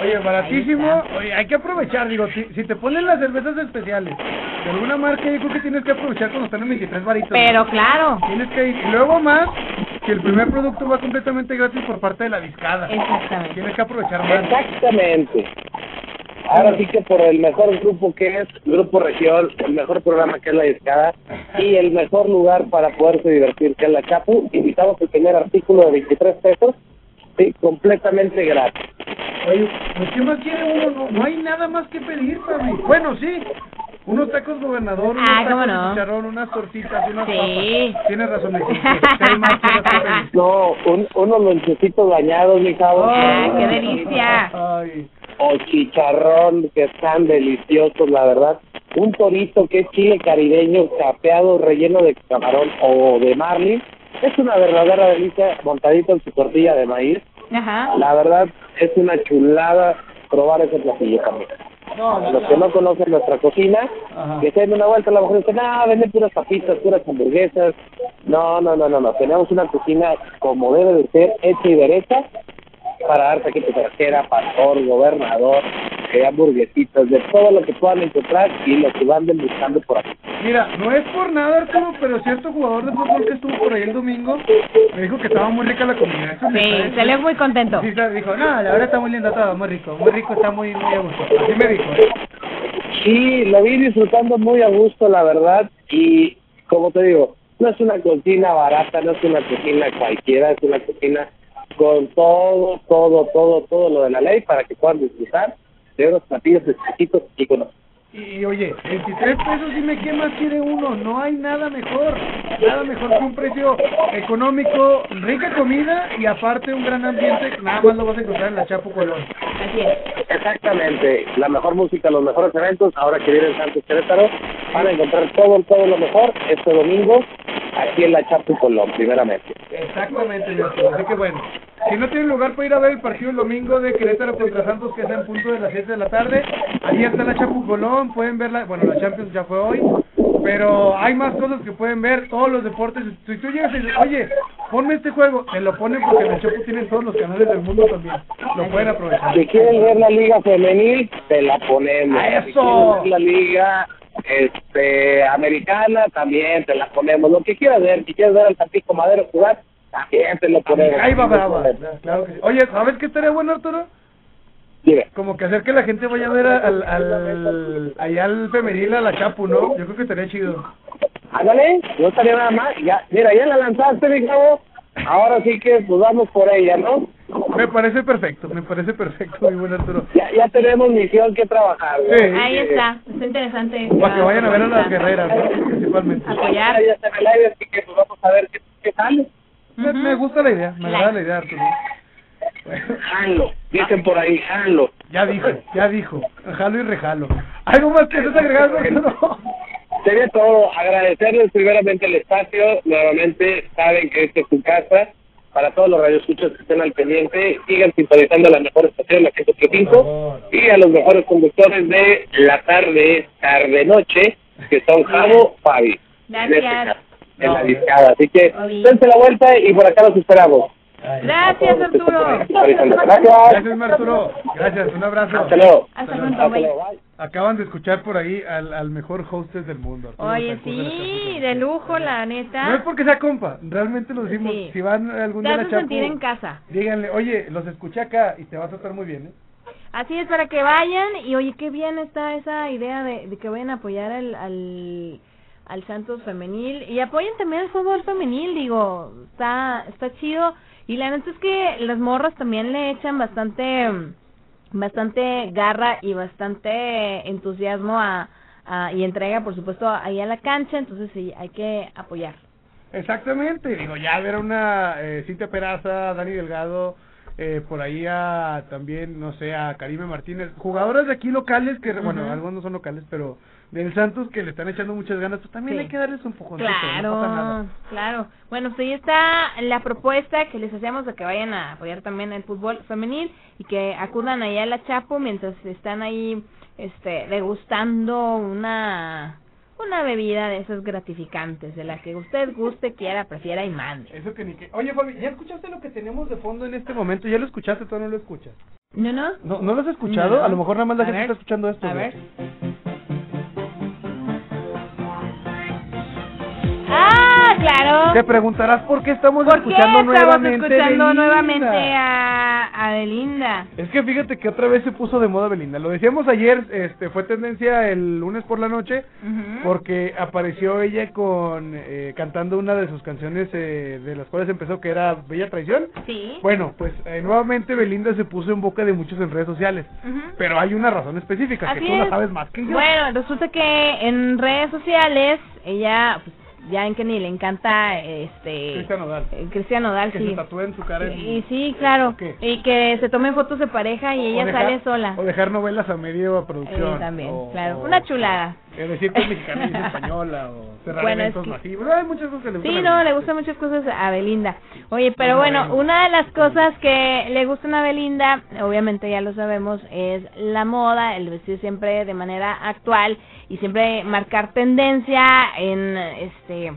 Oye, baratísimo. Oye, hay que aprovechar, digo, si, si te ponen las cervezas especiales de alguna marca, yo creo que tienes que aprovechar cuando están en 23 varitos. Pero claro. Tienes que ir. Y luego más, que el primer producto va completamente gratis por parte de la discada. Exactamente. Tienes que aprovechar más. Exactamente. Ahora sí que por el mejor grupo que es Grupo Región, el mejor programa que es La Discada y el mejor lugar para poderse divertir que es La Chapu, invitamos el primer artículo de 23 pesos, sí, completamente gratis. Oye, pues ¿qué más quiere uno? No, no hay nada más que pedir, Fabi. Bueno, sí. Unos tacos gobernador, unos Ah, tacos de no. chicharrón, unas tortitas, unas Sí. papas. Tienes razón, Mexi. ¿Qué hay más? No, un, unos lonchecitos bañados, mi. ¡Ay, qué delicia! Ay, O chicharrón, que están deliciosos, la verdad. Un torito que es chile caribeño, capeado, relleno de camarón o de marlin. Es una verdadera delicia, montadito en su tortilla de maíz. Ajá. La verdad, es una chulada probar ese platillo también. no, no, Los que no conocen nuestra cocina, Ajá. que se den una vuelta, a lo mejor dicen, ah, venden puras papitas, puras hamburguesas. No, no, no, no, no. Tenemos una cocina como debe de ser, hecha y derecha, para dar taquito trasera, pastor, gobernador, eh, hamburguesitas, de todo lo que puedan encontrar y lo que van buscando por aquí. Mira, no es por nada, Arturo, pero cierto jugador de fútbol que estuvo por ahí el domingo me dijo que estaba muy rica la comida. Eso Sí, salió muy contento. Sí, dijo, no, la verdad está muy lindo todo, muy rico, muy rico, está muy, muy a gusto. Así me dijo. ¿eh? Sí, lo vi disfrutando muy a gusto, la verdad, y como te digo, no es una cocina barata, no es una cocina cualquiera, es una cocina con todo, todo, todo, todo lo de la ley para que puedan disfrutar de unos platillos exquisitos y con Y oye, 23 pesos dime qué más quiere uno, no hay nada mejor, nada mejor que un precio económico, rica comida y aparte un gran ambiente, nada más lo vas a encontrar en la Chapo Colón. Así es. Exactamente, la mejor música, los mejores eventos, ahora que viene Santos Querétaro, van a encontrar todo, todo lo mejor este domingo aquí en la Chapu Colón, primeramente. Exactamente, Arturo, así que bueno, si no tienen lugar para ir a ver el partido el domingo de Querétaro contra Santos, que es en punto de las 7 de la tarde, ahí está la Chapu Colón, pueden verla, bueno, la Champions ya fue hoy, pero hay más cosas que pueden ver, todos los deportes, si tú llegas y dices, oye, ponme este juego, te lo ponen porque en el Chapu tienen todos los canales del mundo también, lo pueden aprovechar. Si quieres ver la liga femenil, te la ponemos. ¡A Si eso! ver la liga este americana, también te la ponemos. Lo que quieras ver, si quieres ver al Tampico Madero jugar, también te lo ponemos. Ahí va brava, claro que sí. Oye, ¿sabes qué estaría bueno, Arturo? Dime. Como que hacer que la gente vaya a ver al, al, allá al femenil, a la Chapu, ¿no? Yo creo que estaría chido. Ándale, no estaría nada más. Ya, mira, ya la lanzaste, mi chavo. Ahora sí que pues vamos por ella, ¿no? Me parece perfecto, me parece perfecto, mi buen Arturo. Ya, ya tenemos misión que trabajar. ¿no? Sí. Ahí está. Está interesante. Para que vayan a ver a las guerreras, ¿no? principalmente. Apoyar. Ya está en el aire, así que pues vamos a ver qué, qué sale. Me, Ujú. me gusta la idea, me agrada la idea, Arturo. Jalo, dicen por ahí, jalo. ya dijo, ya dijo. Jalo y rejalo. ¿Algo más que estés agregando, Arturo? Sería todo agradecerles primeramente el espacio, nuevamente saben que esta es su casa, para todos los radioescuchas que estén al pendiente, sigan sintonizando la mejor estación, la 105, y a los mejores conductores de la tarde, tarde-noche, que son Javo, Fabi. En, Gracias. en la discada, así que dense la vuelta y por acá los esperamos. Gracias, Arturo. Gracias. Arturo. Gracias, un abrazo. Hasta luego. Hasta pronto, Hasta bye. luego. Acaban de escuchar por ahí al, al mejor hostess del mundo. Arturo Oye, Betancourt sí, de lujo, la No es neta. porque sea compa, realmente lo decimos. Sí. Si van algún día a la hace Chapu, sentir en casa. díganle, oye, los escuché acá y te vas a estar muy bien, ¿eh? Así es, para que vayan. Y oye, qué bien está esa idea de, de que vayan a apoyar al, al, al Santos femenil. Y apoyen también el fútbol femenil, digo, está, está chido. Y la neta es que las morras también le echan bastante, bastante garra y bastante entusiasmo a, a, y entrega, por supuesto, ahí a la cancha. Entonces sí, hay que apoyar. Exactamente, digo, ya ver a una eh, Cintia Peraza, Dani Delgado, eh, por ahí a también, no sé, a Karime Martínez, jugadoras de aquí locales, que bueno, algunos no son locales, pero del Santos que le están echando muchas ganas, pues también Sí. hay que darles un poco no pasa Claro, nada. claro. Bueno, pues ahí está la propuesta que les hacemos de que vayan a apoyar también el fútbol femenil y que acudan ahí a la Chapo mientras están ahí este degustando una una bebida de esas gratificantes, de la que usted guste, quiera, prefiera y mande. Eso que ni que... Oye, Fabi, ¿ya escuchaste lo que tenemos de fondo en este momento? ¿Ya lo escuchaste? ¿Tú no lo escuchas? ¿No, no? ¿No, ¿no lo has escuchado? No. A lo mejor nada más la A gente ver. está escuchando esto. A ver. Claro! Te preguntarás por qué estamos ¿Por qué escuchando estamos nuevamente escuchando Belinda? nuevamente a, a Belinda? Es que fíjate que otra vez se puso de moda Belinda. Lo decíamos ayer, este fue tendencia el lunes por la noche porque apareció ella con eh, cantando una de sus canciones eh, de las cuales empezó que era Bella Traición. Sí. Bueno, pues eh, nuevamente Belinda se puso en boca de muchos en redes sociales. Pero hay una razón específica Así que tú la es. sabes más que yo. Bueno, resulta que en redes sociales, ella, pues, ya en que ni le encanta, este... Cristian Nodal. eh, Cristian Nodal, que sí. se tatúe en su cara. en- Y sí, claro. Y que se tomen fotos de pareja y o ella dejar- sale sola. O dejar novelas a medio Eh, producción. también, o- claro. Una chulada. Es decir, que es mexicana y es española, o cerrar Bueno, es eventos que- masivos. Hay muchas cosas que le gustan Sí, a no, le gustan muchas cosas a Belinda. Oye, pero bueno. una de las cosas que le gustan a Belinda, obviamente ya lo sabemos, es la moda, el vestir siempre de manera actual y siempre marcar tendencia en este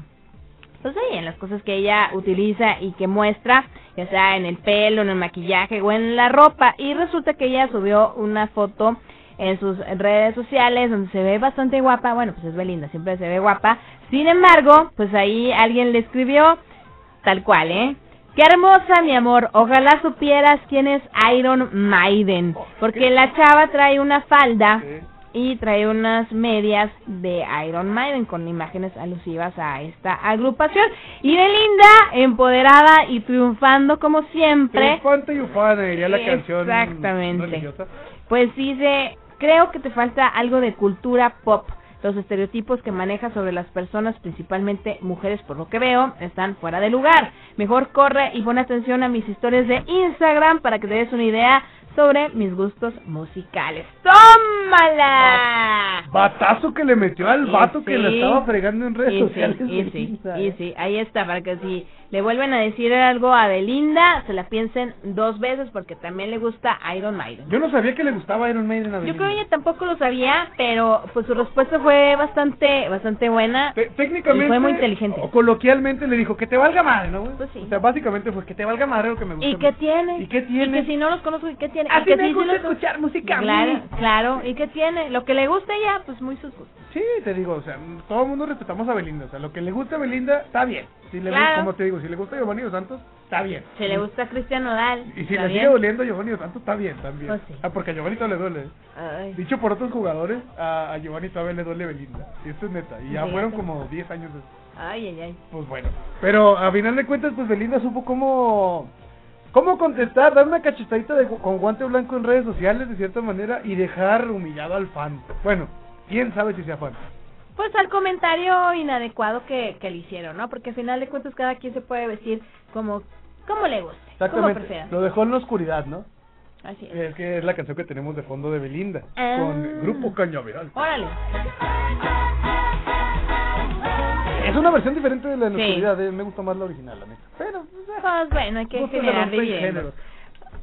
pues ahí en las cosas que ella utiliza y que muestra, ya sea en el pelo, en el maquillaje o en la ropa. Y resulta que ella subió una foto en sus redes sociales donde se ve bastante guapa. Bueno, pues es Belinda, siempre se ve guapa. Sin embargo, pues ahí alguien le escribió tal cual, ¿eh? Qué hermosa, mi amor. Ojalá supieras quién es Iron Maiden. Porque la chava trae una falda Sí. y trae unas medias de Iron Maiden con imágenes alusivas a esta agrupación. Y Belinda, empoderada y triunfando como siempre, Triunfante y ufana, diría la canción Exactamente. religiosa. pues dice, creo que te falta algo de cultura pop. Los estereotipos que manejas sobre las personas, principalmente mujeres por lo que veo, están fuera de lugar. Mejor corre y pon atención a mis historias de Instagram para que te des una idea sobre mis gustos musicales. ¡Tómala! Batazo que le metió al vato que la estaba fregando en redes Y sociales. sí, y sí, y sí, ahí está, para que si le vuelven a decir algo a Belinda, se la piensen dos veces porque también le gusta Iron Maiden. Yo no sabía que le gustaba Iron Maiden a Yo Belinda. creo que ella tampoco lo sabía, pero pues su respuesta fue bastante bastante buena. Te- técnicamente Y fue muy inteligente. o coloquialmente le dijo que te valga madre, ¿no? Pues sí. O sea, básicamente fue que te valga madre lo que me gusta. ¿Y qué tiene? ¿Y qué tiene? Y que si no los conozco, ¿y qué tiene? Así y que me sí, gusta los- escuchar música a mí. Claro, claro. ¿Y qué tiene? Lo que le gusta a ella, pues muy sus gustos. Sí, te digo, o sea, todo el mundo respetamos a Belinda, o sea, lo que le gusta a Belinda está bien. Si le Claro. gusta, como te digo, si le gusta Giovanni Dos Santos, está bien. Si le gusta Cristian Nodal, Y si ¿está le sigue doliendo a Giovanni Dos Santos, está bien también. Pues sí. Ah, porque a Giovanni todavía le duele. Ay. Dicho por otros jugadores, a, a Giovanni todavía le duele Belinda. Y esto es neta. Y ya Sí, fueron ya como 10 años de... Ay, ay, ay. Pues bueno. Pero a final de cuentas, pues Belinda supo cómo... ¿Cómo contestar? Dar una cachetadita de, con guante blanco en redes sociales, de cierta manera, y dejar humillado al fan. Bueno, quién sabe si sea fan. Pues al comentario inadecuado que, que le hicieron, ¿no? Porque al final de cuentas cada quien se puede vestir como, como le guste, Exactamente. Lo dejó en la oscuridad, ¿no? Así es. Es que es la canción que tenemos de fondo de Belinda. Ah. Con Grupo Cañaveral. Órale. Es una versión diferente de la de la Sí. oscuridad. eh, Me gusta más la original, la neta. Pero, pues, Pues bueno, hay que generar dividendos.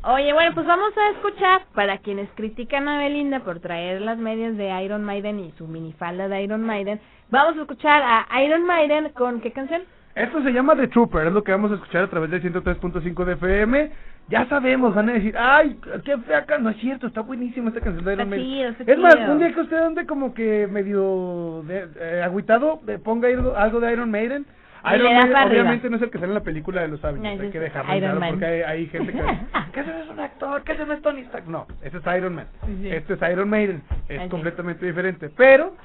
Oye, bueno, pues vamos a escuchar para quienes critican a Belinda por traer las medias de Iron Maiden y su minifalda de Iron Maiden. Vamos a escuchar a Iron Maiden con qué canción? Esto se llama The Trooper, es lo que vamos a escuchar a través del 103.5 de FM. Ya sabemos, van a decir, ay, qué fea can-". No es cierto, está buenísima esta canción de Iron Está Maiden. es más, un día que usted ande como que medio de, eh, agüitado, ponga algo- algo de Iron Maiden. Y Iron Maiden arriba. obviamente no es el que sale en la película de los Avengers, No, hay que dejarlo claro porque hay, hay gente que ¿qué ese no es un actor? ¿Qué es Tony Stark? No, ese es Iron Man. Sí. Este es Iron Maiden, es Así. completamente diferente, pero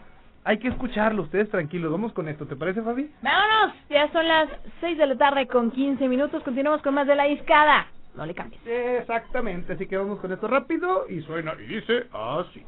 hay que escucharlo, ustedes tranquilos, vamos con esto, ¿te parece Fabi? Vámonos, ya son las 6 de la tarde con 15 minutos. Continuamos con más de la discada. No le cambies. Exactamente, así que vamos con esto rápido y suena y dice así.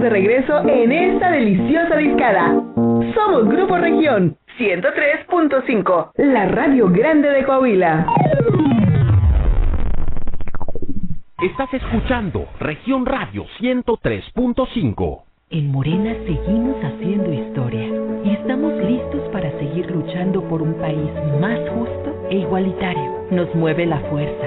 De regreso en esta deliciosa discada. Somos Grupo Región 103.5, la radio grande de Coahuila. Estás escuchando Región Radio 103.5. En Morena seguimos haciendo historia y estamos listos para seguir luchando por un país más justo e igualitario. Nos mueve la fuerza,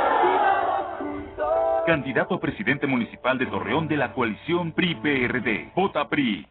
Candidato a presidente municipal de Torreón de la coalición PRI-PRD. Vota PRI.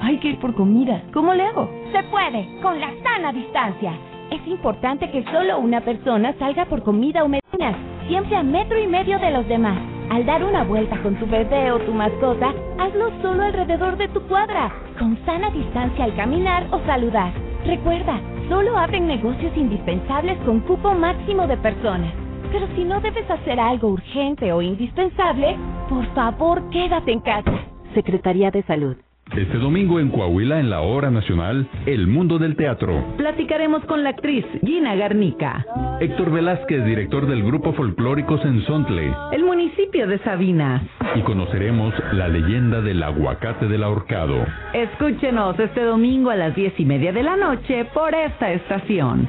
Hay que ir por comida. ¿Cómo le hago? Se puede, con la sana distancia. Es importante que solo una persona salga por comida o medicinas, siempre a metro y medio de los demás. Al dar una vuelta con tu bebé o tu mascota, hazlo solo alrededor de tu cuadra, con sana distancia al caminar o saludar. Recuerda, solo abren negocios indispensables con cupo máximo de personas. Pero si no debes hacer algo urgente o indispensable, por favor quédate en casa. Secretaría de Salud. Este domingo en Coahuila, en la hora nacional, El Mundo del Teatro. Platicaremos con la actriz Gina Garnica. Héctor Velázquez, director del grupo folclórico Sensontle. El municipio de Sabinas. Y conoceremos la leyenda del aguacate del ahorcado. Escúchenos este domingo a las diez y media de la noche por esta estación.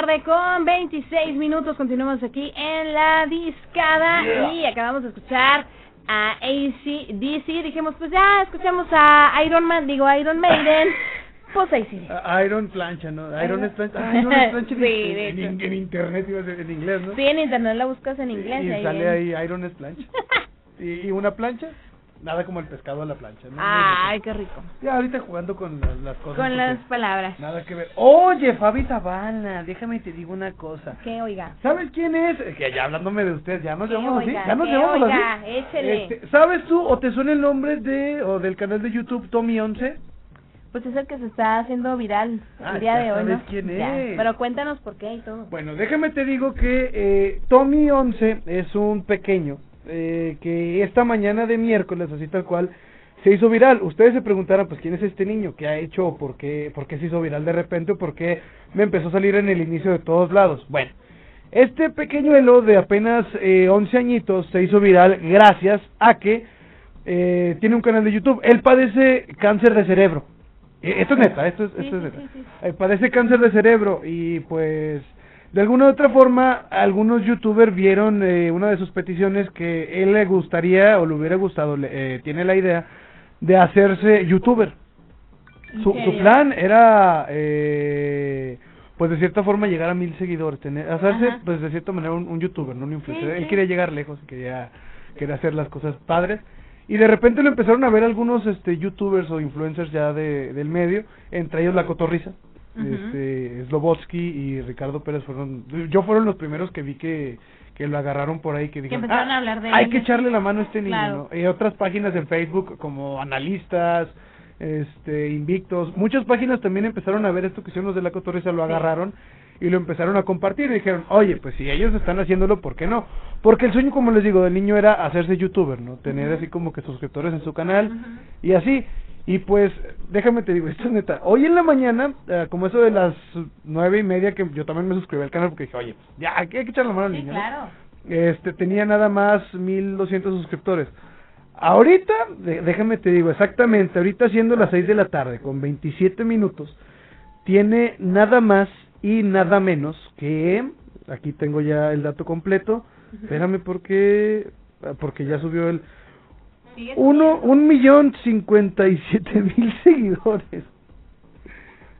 Tarde con 26 minutos. Continuamos aquí en la discada Yeah. y acabamos de escuchar a AC/DC. Dijimos, pues ya escuchamos a Iron Man, digo Iron Maiden. Pues AC/DC. Ah, Iron plancha, ¿no? Iron Iron- es plancha. Ah, Iron es plancha en, Sí, en- hecho. en- en internet, iba a ser en inglés, ¿no? Sí, en internet la buscas en inglés. y ahí sale ahí Iron es plancha. y, y una plancha, nada como el pescado a la plancha, ¿no? Ay, qué rico. Ya ahorita jugando con las, las cosas. Con las palabras. Nada que ver. Oye, Fabi Zavala, déjame te digo una cosa. ¿Qué, oiga? ¿Sabes quién es? Que ya hablándome de usted, ya nos ¿Qué, llamamos así. oiga? Ya nos ¿Qué, llamamos oiga? así. Échele. Este, ¿Sabes tú o te suena el nombre de o del canal de YouTube Tommy 11? Pues es el que se está haciendo viral Ah, el día ya de hoy, sabes ¿no? quién Ya, es. Pero cuéntanos por qué y todo. Bueno, déjame te digo que eh, Tommy 11 es un pequeño eh, que esta mañana de miércoles, así tal cual, se hizo viral. Ustedes se preguntarán, pues, ¿quién es este niño? ¿Qué ha hecho? ¿Por qué, por qué se hizo viral de repente? ¿O por qué me empezó a salir en el inicio de todos lados? Bueno, este pequeñuelo de apenas eh, 11 añitos se hizo viral gracias a que eh, tiene un canal de YouTube. Él padece cáncer de cerebro. Eh, Esto es neta, esto es, esto es neta. Eh, padece cáncer de cerebro y pues de alguna u otra forma algunos youtubers vieron eh, una de sus peticiones que él le gustaría o le hubiera gustado, le- eh, tiene la idea de hacerse youtuber. ¿En Su, su plan era eh, pues de cierta forma llegar a mil seguidores, tener, hacerse Ajá. pues de cierta manera un, un youtuber, no un influencer. Sí, él sí. quería llegar lejos, quería, quería hacer las cosas padres. Y de repente lo empezaron a ver algunos este youtubers o influencers ya de, del medio, entre ellos La Este Slobotsky y Ricardo Pérez fueron, yo fueron los primeros que vi que, que lo agarraron por ahí, que dijeron, empezaron "Ah, a hablar de hay él". que echarle la mano a este niño, Claro. ¿no? Y otras páginas en Facebook como analistas, este Invictos, muchas páginas también empezaron a ver esto que hicieron los de La Cotorrisa, lo agarraron y lo empezaron a compartir y dijeron, oye, pues si ellos están haciéndolo, ¿por qué no? Porque el sueño, como les digo, del niño era hacerse youtuber, ¿no? Tener así como que suscriptores en su canal y así. Y pues, déjame te digo, esto es neta. Hoy en la mañana, eh, como eso de las nueve y media, que yo también me suscribí al canal porque dije, oye, ya, hay que echar la mano al niño. claro. Este, tenía nada más 1200 suscriptores. Ahorita, de- déjame te digo, exactamente, ahorita siendo las 6 de la tarde, con 27 minutos, tiene nada más y nada menos que, aquí tengo ya el dato completo, espérame porque, porque ya subió el, uno, un millón cincuenta y siete mil seguidores.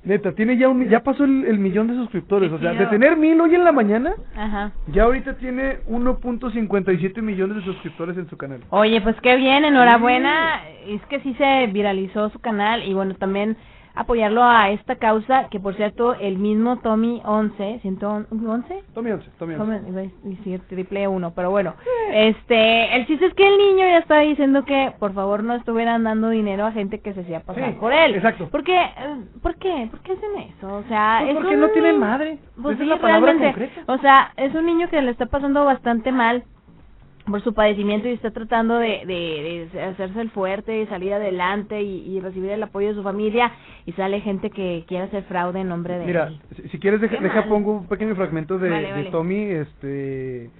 Neta, tiene ya un, ya pasó el, el millón de suscriptores, o sea, de tener mil hoy en la mañana, Ajá. ya ahorita tiene 1.57 millones de suscriptores en su canal. Oye, pues qué bien, enhorabuena. Es que sí se viralizó su canal y bueno, también apoyarlo a esta causa, que por cierto, el mismo Tommy 11, 111, Tommy 11, Tommy 11. Tommy, triple uno, pero bueno, este, el chiste es que el niño ya está diciendo que por favor no estuvieran dando dinero a gente que se hacía pasar Sí, por él. exacto. Porque, eh, ¿por qué? ¿Por qué hacen eso? O sea, Pues es porque un no tienen niño- madre. Pues Esa sí, es la palabra concreta. O sea, es un niño que le está pasando bastante mal por su padecimiento y está tratando de, de, de hacerse el fuerte y salir adelante y, y recibir el apoyo de su familia y sale gente que quiere hacer fraude en nombre de Mira, él. si, si quieres deja, deja pongo un pequeño fragmento de, Vale, de vale. Tommy, este,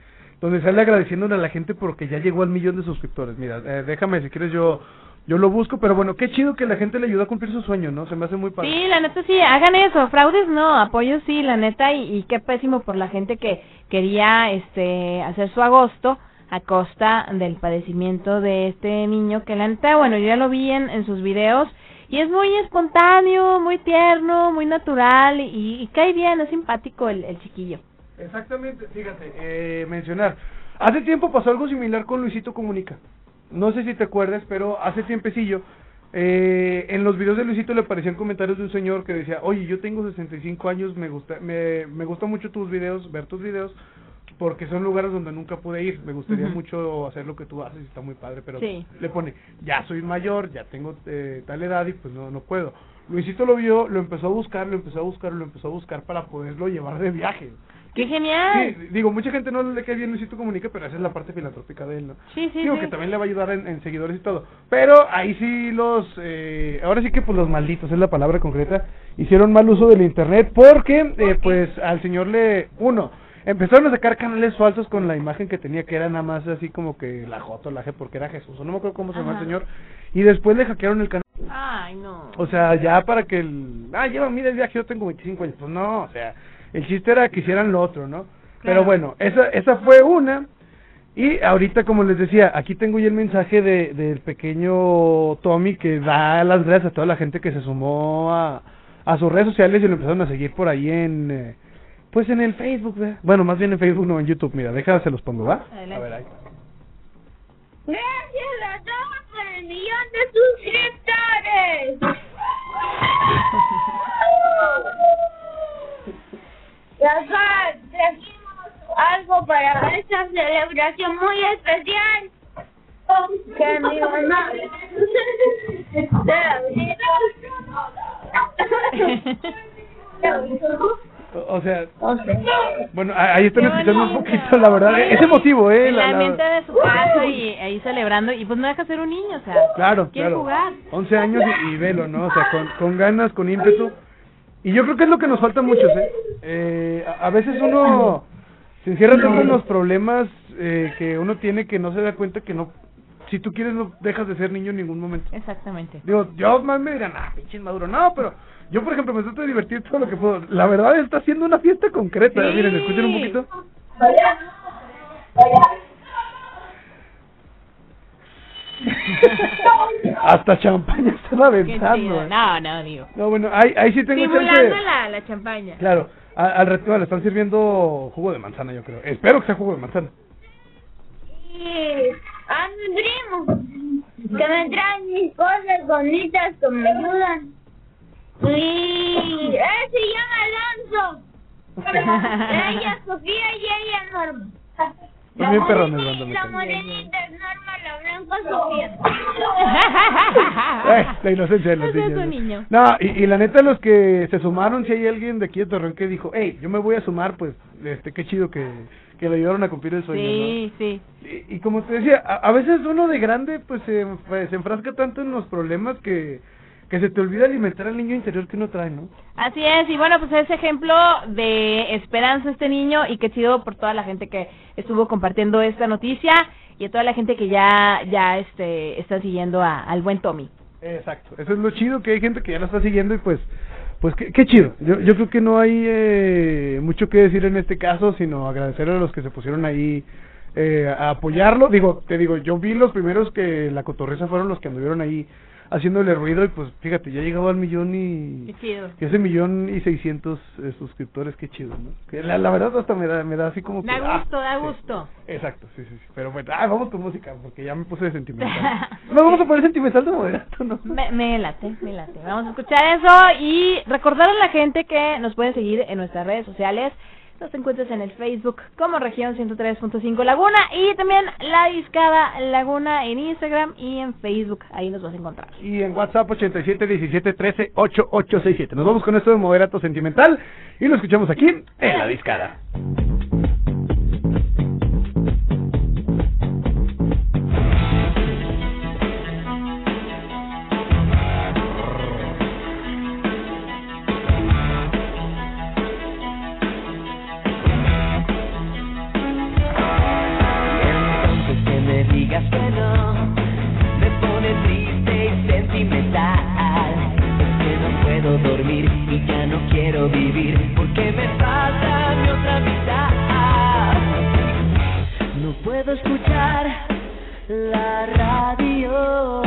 donde sale agradeciéndole a la gente porque ya llegó al millón de suscriptores. Mira, eh, déjame si quieres yo yo lo busco, pero bueno, qué chido que la gente le ayudó a cumplir su sueño, ¿no? Se me hace muy padre. Sí, la neta sí, hagan eso, fraudes no, apoyo sí, la neta, y, y qué pésimo por la gente que quería este hacer su agosto a costa del padecimiento de este niño, que la neta, bueno, yo ya lo vi en, en sus videos, y es muy espontáneo, muy tierno, muy natural, y, y cae bien, es simpático el, chiquillo. Exactamente, fíjate, eh, mencionar. Hace tiempo pasó algo similar con Luisito Comunica. No sé si te acuerdas, pero hace tiempecillo, eh, en los videos de Luisito le aparecían comentarios de un señor que decía, oye, yo tengo 65 años, me gusta, me, me gusta mucho tus videos, ver tus videos, porque son lugares donde nunca pude ir. Me gustaría mucho hacer lo que tú haces, está muy padre, pero Sí. le pone, ya soy mayor, ya tengo eh, tal edad y pues no, no puedo. Luisito lo vio, lo empezó a buscar, lo empezó a buscar, lo empezó a buscar para poderlo llevar de viaje. ¡Qué genial! Sí, digo, mucha gente no le cae bien Luisito Comunica, pero esa es la parte filantrópica de él, ¿no? Sí, sí, Digo sí. que también le va a ayudar en, en seguidores y todo. Pero ahí sí los, eh, ahora sí que pues los malditos, es la palabra concreta, hicieron mal uso del internet porque, eh, pues al señor le, uno, empezaron a sacar canales falsos con la imagen que tenía, que era nada más así como que la J o la G, porque era Jesús, o no me acuerdo cómo se llama el señor, y después le hackearon el canal. Ay, no. O sea, ya para que el... Ah, lleva mira el viaje, yo tengo 25 años. Pues no, o sea, el chiste era que hicieran lo otro, ¿no? Pero bueno, esa, esa fue una. Y ahorita, como les decía, aquí tengo ya el mensaje de, del pequeño Tommy que da las gracias a toda la gente que se sumó a, a sus redes sociales y lo empezaron a seguir por ahí en, eh, pues en el Facebook, ¿verdad? Bueno, más bien en Facebook, no en YouTube. Mira, déjame se los pongo, ¿va? Adelante. A ver, ahí. Gracias a todos por el millón de suscriptores. Y acá trajimos algo para esta celebración muy especial. Que mi mamá O- sea, bueno, ahí están escuchando un poquito, la verdad. Es emotivo, ¿eh? En La- la la- mente de su casa y ahí celebrando. Y pues no deja ser un niño, o sea. Claro, quiere claro. jugar. 11 años y, y velo, ¿no? O sea, con, con ganas, con ímpetu. Y yo creo que es lo que nos falta a muchos, ¿eh? eh a, a veces uno se encierra tanto en los problemas eh, que uno tiene que no se da cuenta que no... Si tú quieres, no dejas de ser niño en ningún momento. Exactamente. Digo, yo más me dirán, ah, pinche maduro. No, pero yo, por ejemplo, me trato de divertir todo lo que puedo. La verdad está haciendo una fiesta concreta. Sí. Miren, escuchen un poquito. Hasta champaña Qué aventando. No, no, digo. No, bueno, ahí, ahí sí tengo chance. la, la champaña. Claro, a- al ratito le están sirviendo jugo de manzana, yo creo. Espero que sea jugo de manzana. Y a mi primo, que me traen mis cosas bonitas que me ayudan. Y él se llama Alonso. ella es Sofía y ella es Norma. Me La caen. morenita es Norma, la blanca es Sofía. Eh, la inocencia de los niños. ¿no? niño. No, y, y la neta, los que se sumaron, si hay alguien de aquí de Torreón que dijo, hey, yo me voy a sumar, pues, este, qué chido que, que le ayudaron a cumplir el sueño, Sí, sí. ¿no? Y, y como te decía, a, a veces uno de grande, pues, se, pues, se enfrasca tanto en los problemas que, que se te olvida alimentar al niño interior que uno trae, ¿no? Así es, y bueno, pues es ejemplo de esperanza este niño y qué chido por toda la gente que estuvo compartiendo esta noticia y a toda la gente que ya ya este está siguiendo a- al buen Tommy. Exacto, eso es lo chido, que hay gente que ya lo está siguiendo y pues, pues qué, qué chido. Yo, yo creo que no hay eh, mucho que decir en este caso, sino agradecer a los que se pusieron ahí eh, a apoyarlo. Digo, te digo, yo vi los primeros que la cotorreza fueron los que anduvieron ahí haciéndole ruido y pues fíjate, ya llegaba al millón y... Qué chido. Ese millón y seiscientos eh, suscriptores, qué chido, ¿no? Que la, la verdad hasta me da, me da así como que... Da ah, gusto, da sí. gusto. Exacto, sí, sí, sí. Pero bueno, ah, vamos con música, porque ya me puse sentimental. no, vamos a poner sentimental de moderato, ¿no? Me, me late, me late. Vamos a escuchar eso y recordar a la gente que nos pueden seguir en nuestras redes sociales. Nos encuentras en el Facebook como región 103.5 Laguna y también La Discada Laguna en Instagram y en Facebook. Ahí nos vas a encontrar. Y en WhatsApp 87 17 13 8867. Nos vamos con esto de moderato sentimental y lo escuchamos aquí en la discada. Vivir porque me falta mi otra mitad. No puedo escuchar la radio.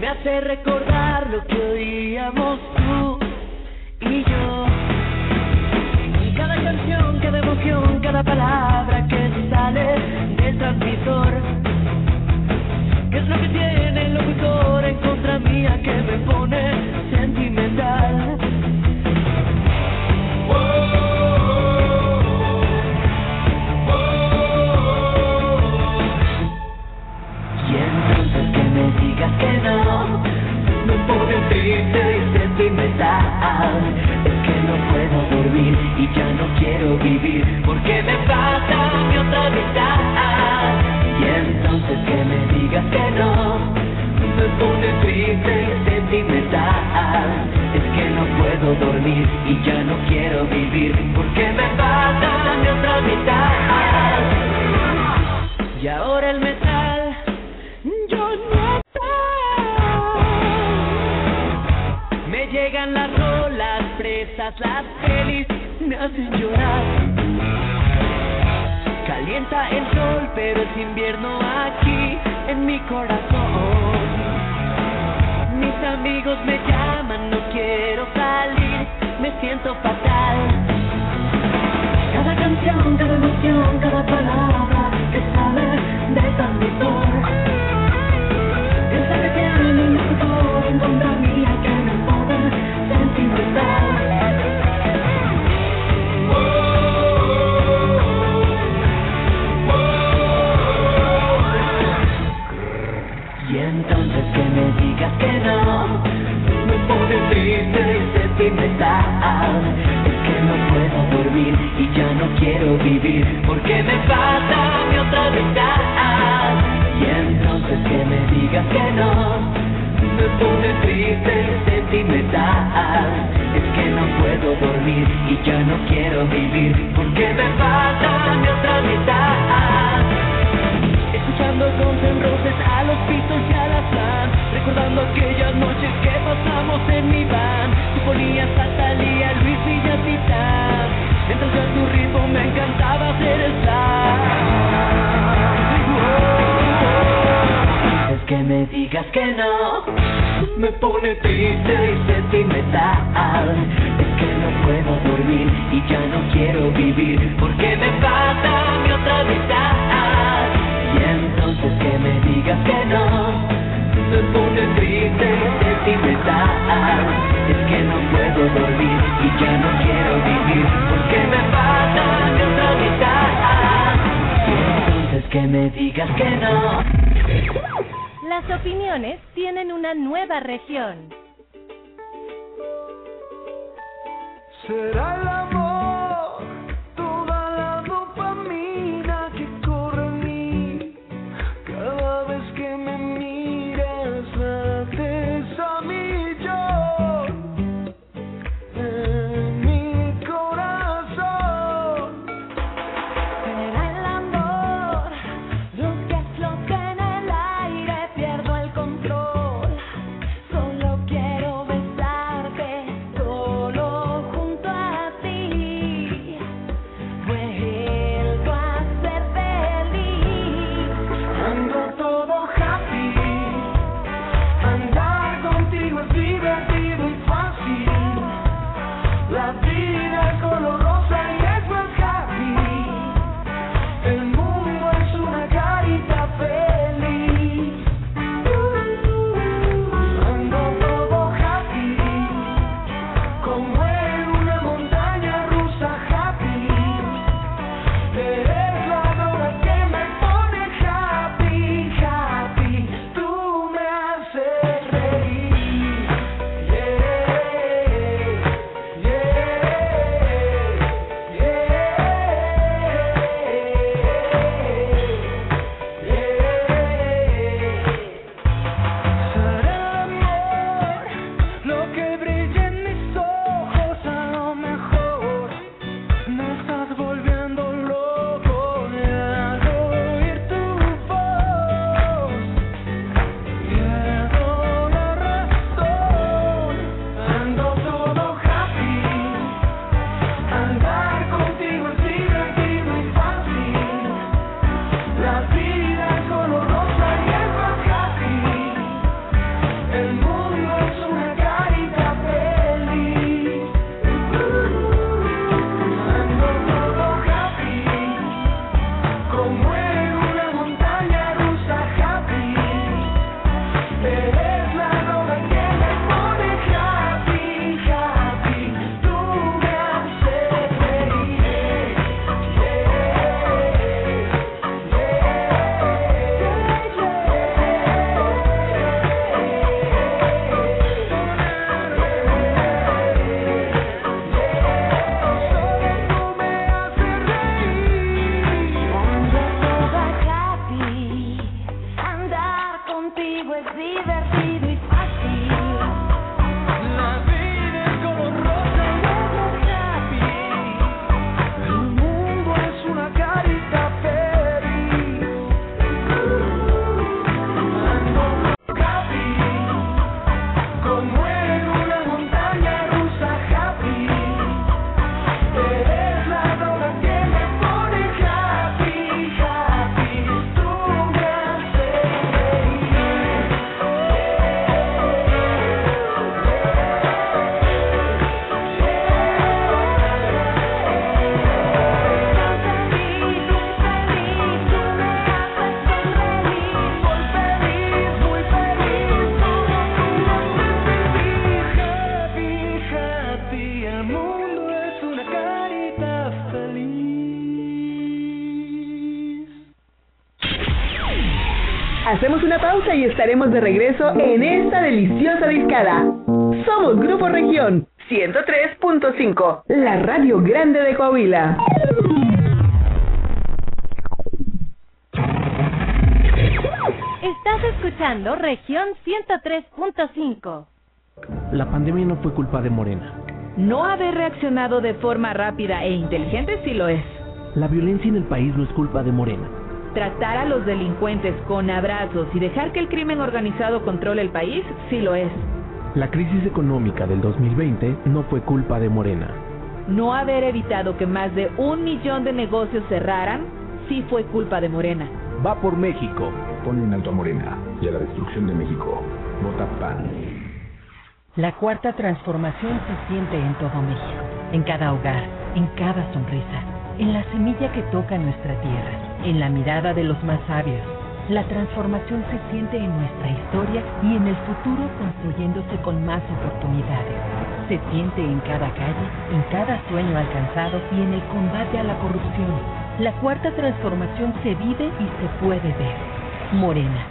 Me hace recordar lo que oíamos tú y yo. Cada canción, cada emoción, cada palabra que sale del transmisor. ¿Qué es lo que tiene el locutor en contra mía que me pone Es que no puedo dormir y ya no quiero vivir porque me falta mi otra mitad. Y entonces que me digas que no, me pone triste y sentimental. Es que no puedo dormir y ya no quiero vivir porque me falta mi otra mitad. Y ahora el metal, llegan las pelis me hacen llorar. Calienta el sol, pero es invierno aquí en mi corazón. Mis amigos me llaman, no quiero salir, me siento fatal. Cada canción, cada emoción, cada palabra que sale de tan. Piensa que te amo y no puedo encontrar mía que me sentimental. Y Es que no puedo dormir y ya no quiero vivir. Porque me falta mi otra mitad Y entonces que me digas que no. Me pone triste sentimental. Es que no puedo dormir y ya no quiero vivir triste y sentimental Es que no puedo dormir y ya no quiero vivir nueva región. Pausa y estaremos de regreso en esta deliciosa discada. Somos Grupo Región 103.5, la radio grande de Coahuila. Estás escuchando región 103.5. La pandemia no fue culpa de Morena. No haber reaccionado de forma rápida e inteligente sí lo es. La violencia en el país no es culpa de Morena. Tratar a los delincuentes con abrazos y dejar que el crimen organizado controle el país sí lo es. La crisis económica del 2020 no fue culpa de Morena. No haber evitado que más de un millón de negocios cerraran sí fue culpa de Morena. Va por México. Ponle un alto a Morena y a la destrucción de México. Vota PAN. La cuarta transformación se siente en todo México, en cada hogar, en cada sonrisa, en la semilla que toca nuestra tierra, en la mirada de los más sabios. La transformación se siente en nuestra historia y en el futuro construyéndose con más oportunidades. Se siente en cada calle, en cada sueño alcanzado y en el combate a la corrupción. La cuarta transformación se vive y se puede ver. Morena.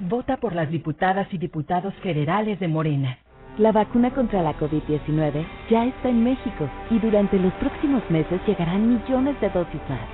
Vota por las diputadas y diputados federales de Morena. La vacuna contra la COVID-19 ya está en México y durante los próximos meses llegarán millones de dosis más.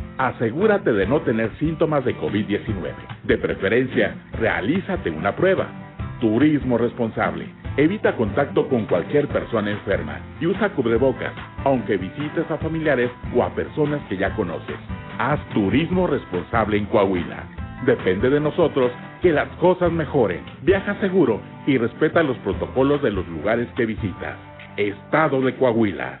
asegúrate de no tener síntomas de COVID-19. De preferencia, realízate una prueba. Turismo responsable. Evita contacto con cualquier persona enferma y usa cubrebocas, aunque visites a familiares o a personas que ya conoces. Haz turismo responsable en Coahuila. Depende de nosotros que las cosas mejoren. Viaja seguro y respeta los protocolos de los lugares que visitas. Estado de Coahuila.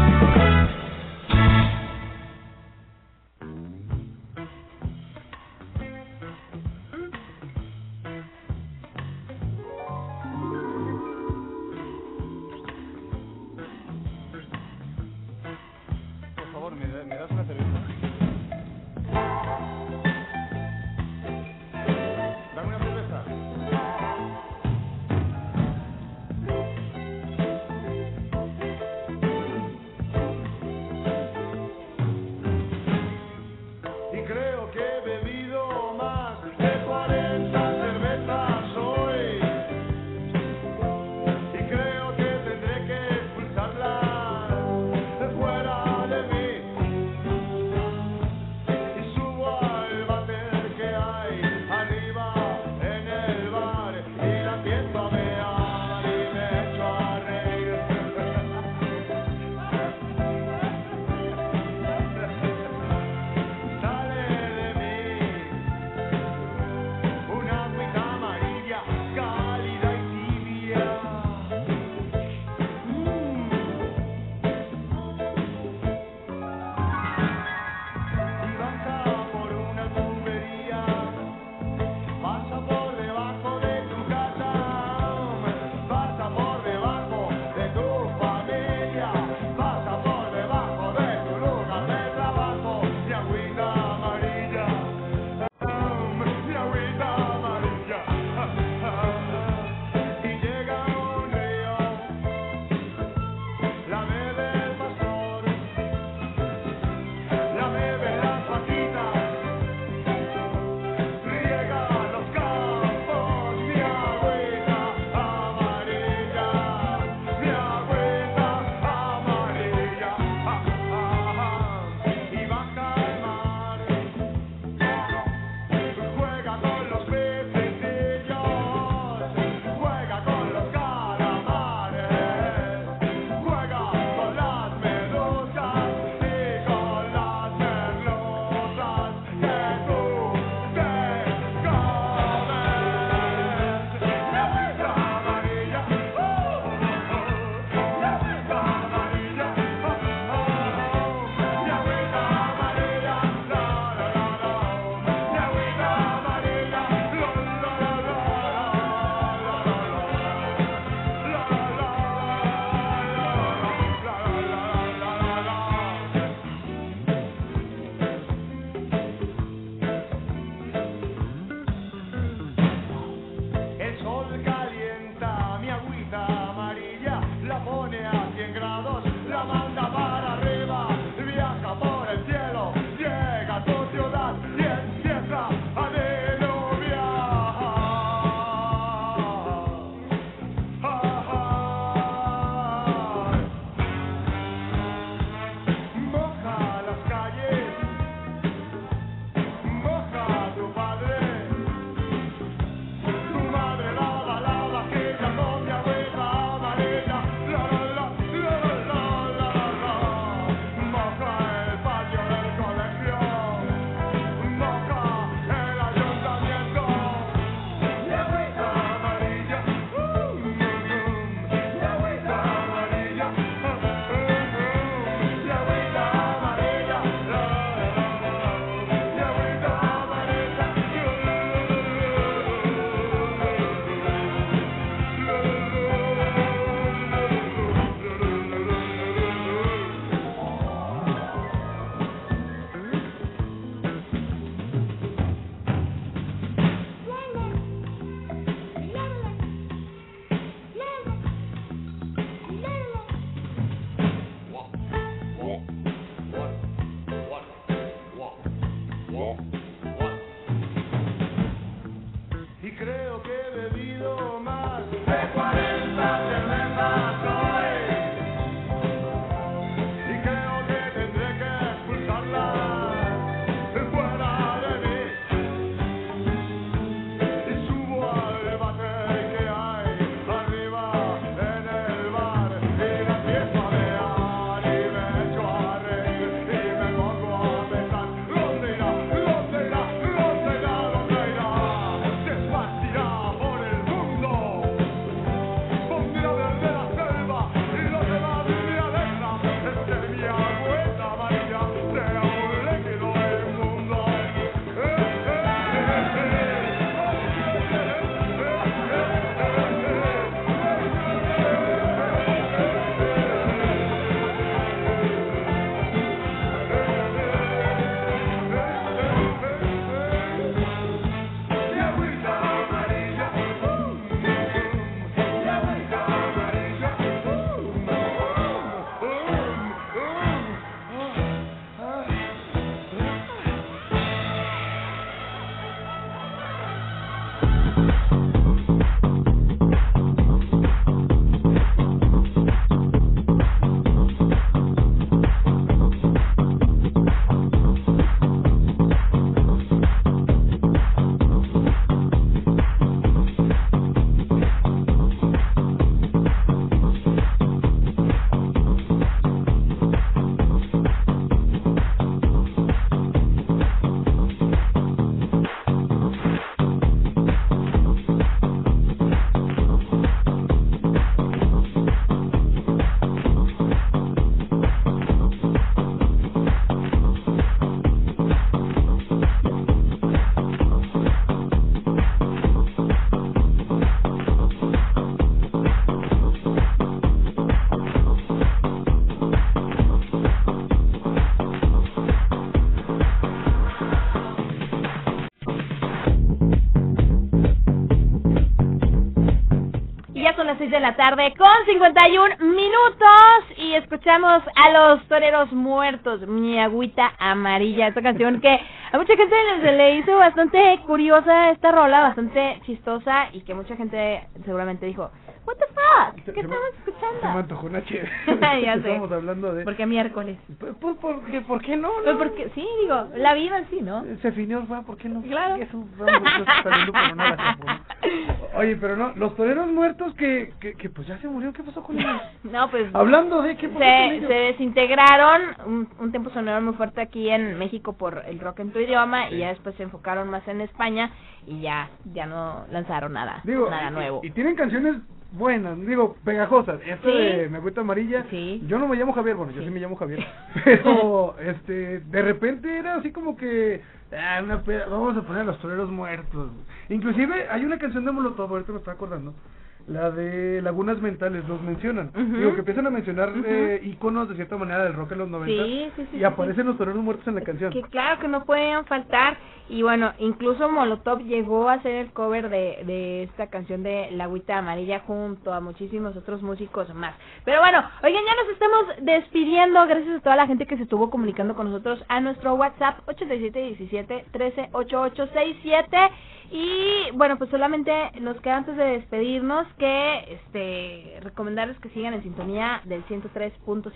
¿Me, da- me das una cerveza? creo que he bebido más. 6 de la tarde con 51 minutos y escuchamos a los toreros muertos, mi agüita amarilla, esta canción que a mucha gente se le hizo bastante curiosa esta rola, bastante chistosa y que mucha gente seguramente dijo, what the fuck, ¿qué estamos Se me escuchando? antojó una. Ya sé. Estamos hablando de... Porque miércoles. ¿Por, por, por qué, ¿Por qué no? Pues no? porque, sí, digo, la vida en sí, ¿no? Se finió, ¿por qué no? Claro. Eso. Oye, pero no, los toreros muertos que, que, que pues ya se murieron, ¿qué pasó con ellos? No, pues Hablando de qué pasó con se, ellos. se desintegraron, un, un tiempo sonaron muy fuerte aquí en México por el rock en tu idioma y ya después se enfocaron más en España y ya ya no lanzaron nada, Digo, nada y- nuevo. Y, tienen canciones buenas, digo, pegajosas. Esta Sí. de Me Agüita Amarilla, yo no me llamo Javier, bueno, yo sí me llamo Javier, pero este, de repente era así como que, ah, una peda, vamos a poner a los toreros muertos. Inclusive hay una canción de Molotov, ahorita me estaba acordando, la de Lagunas Mentales, los mencionan. Ujú. Digo, que empiezan a mencionar eh, íconos de cierta manera del rock en los 90 Sí, sí, sí, y aparecen los toreros muertos en la canción. Que claro que no pueden faltar y bueno, incluso Molotov llegó a hacer el cover de, de esta canción de La Agüita Amarilla junto a muchísimos otros músicos más. Pero bueno, oigan, ya nos estamos despidiendo, gracias a toda la gente que se estuvo comunicando con nosotros a nuestro WhatsApp 8717-138867 y bueno, pues solamente nos queda antes de despedirnos que este recomendarles que sigan en sintonía del 103.5.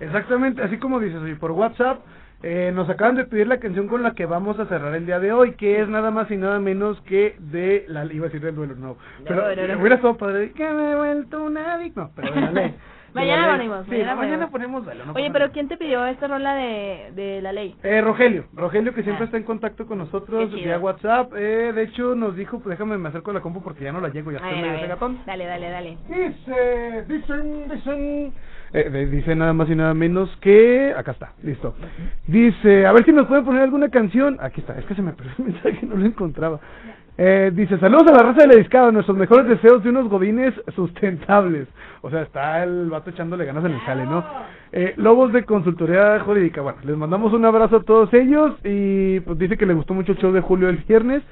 Exactamente, así como dices, oye, por WhatsApp eh, nos acaban de pedir la canción con la que vamos a cerrar el día de hoy, que es nada más y nada menos que de la iba a decir del duelo, no, pero No, no, no. hubiera estado padre, que me he vuelto una adicta, no, pero de Mañana ponemos, Sí, mañana mañana, ponemos. no Oye, pero ¿quién te pidió esta rola de, de la ley? Eh, Rogelio, Rogelio que siempre Ah. está en contacto con nosotros vía WhatsApp, eh, de hecho nos dijo, pues déjame me acerco a la compu porque ya no la llego, ya estoy medio ver. regatón. Dale, dale, dale. Dice, dicen, dicen. Eh, de- dice nada más y nada menos que. Acá está, listo. Dice, a ver si nos puede poner alguna canción. Aquí está, es que se me perdió el mensaje, no lo encontraba. Eh, dice, saludos a la raza de la discada, nuestros mejores deseos de unos godines sustentables. O sea, está el vato echándole ganas en el jale, ¿no? Eh, Lobos de Consultoría Jurídica, bueno, les mandamos un abrazo a todos ellos y pues dice que le gustó mucho el show de Julio el viernes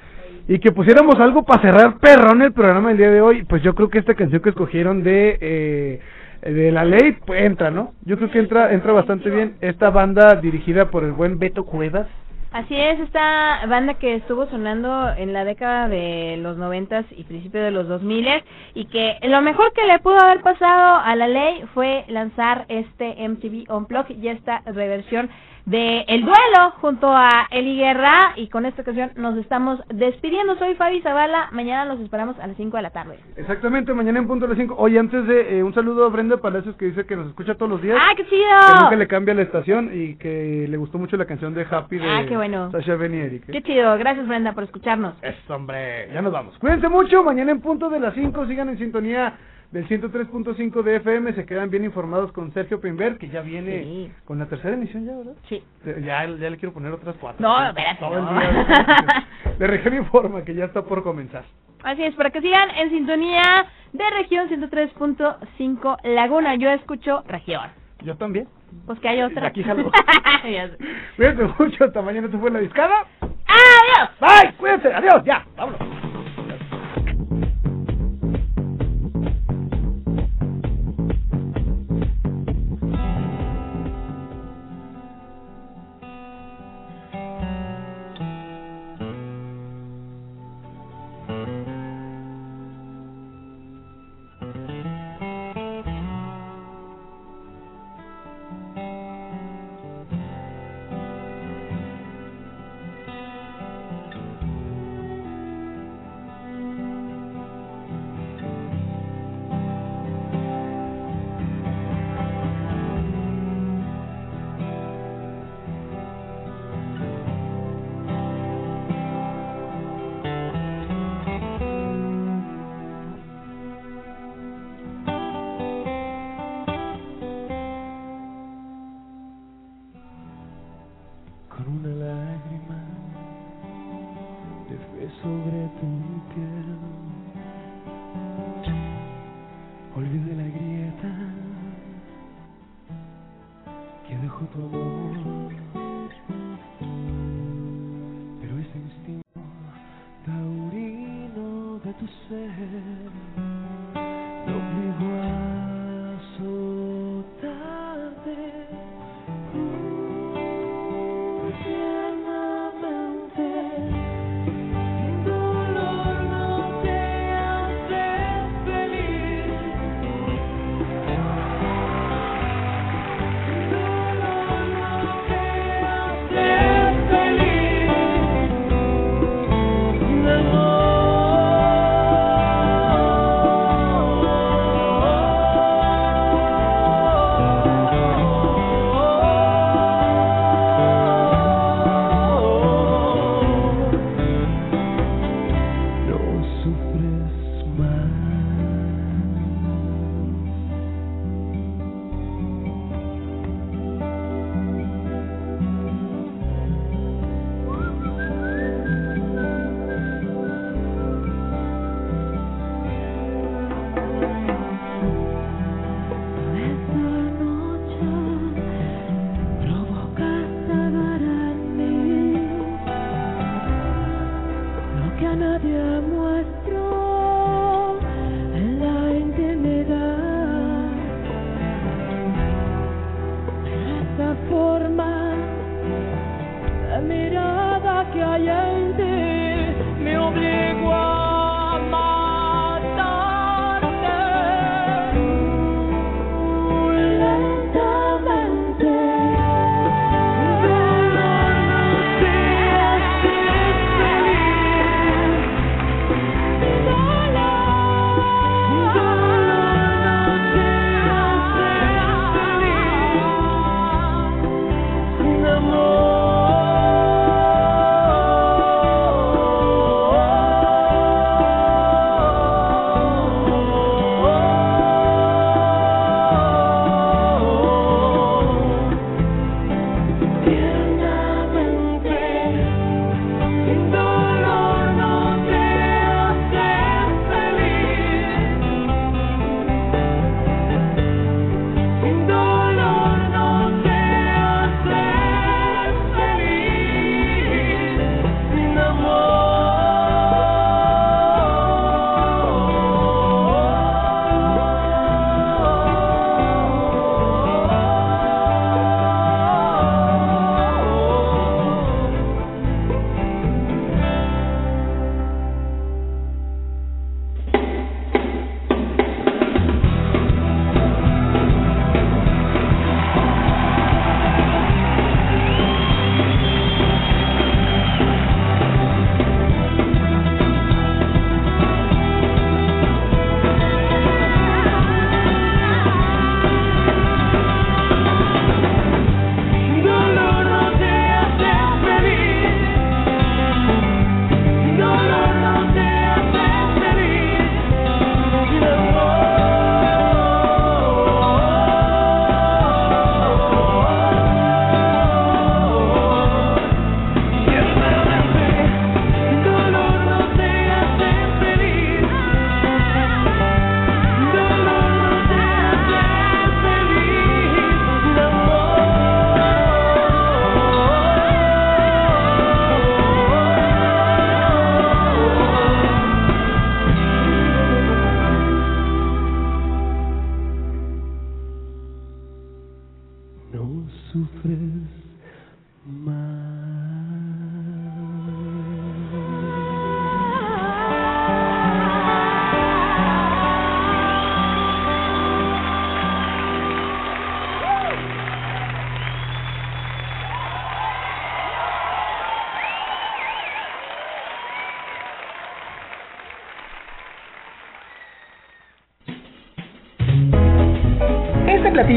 y que pusiéramos algo para cerrar perrón el programa del día de hoy, pues yo creo que esta canción que escogieron de eh, de la ley pues entra, ¿no? Yo creo que entra entra bastante bien esta banda dirigida por el buen Beto Cuevas. Así es, esta banda que estuvo sonando en la década de los noventas y principio de los dos miles y que lo mejor que le pudo haber pasado a la ley fue lanzar este MTV Unplugged y esta reversión de El Duelo junto a Eli Guerra y con esta ocasión nos estamos despidiendo. Soy Fabi Zavala, mañana los esperamos a las 5 de la tarde. Exactamente, mañana en punto a las 5. Oye, antes de eh, un saludo a Brenda Palacios que dice que nos escucha todos los días. ¡Ah, qué Que chido! nunca le cambia la estación y que le gustó mucho la canción de Happy de Ah, qué bueno. Sasha Benieri. ¿qué? Qué chido, gracias Brenda por escucharnos. Eso, hombre, ya nos vamos. Cuídense mucho, mañana en punto de las 5 sigan en sintonía del 103.5 de FM, se quedan bien informados con Sergio Pimber, que ya viene Sí. con la tercera emisión ya, ¿verdad? Sí. Ya, ya le quiero poner otras cuatro. No, espérate, no. De región informa que ya está por comenzar. Así es, para que sigan en sintonía de región 103.5 Laguna. Yo escucho región. Yo también. Pues que hay otra. Aquí sé. Cuídense mucho, hasta mañana. Esto fue La Discada. ¡Adiós! Bye, cuídense, adiós, ya, vámonos.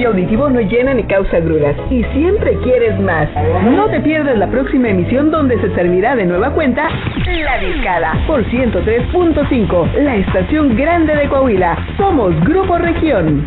Auditivo no llena ni causa gruras y siempre quieres más. No te pierdas la próxima emisión donde se servirá de nueva cuenta La Discada por 103.5, la estación grande de Coahuila. Somos Grupo Región.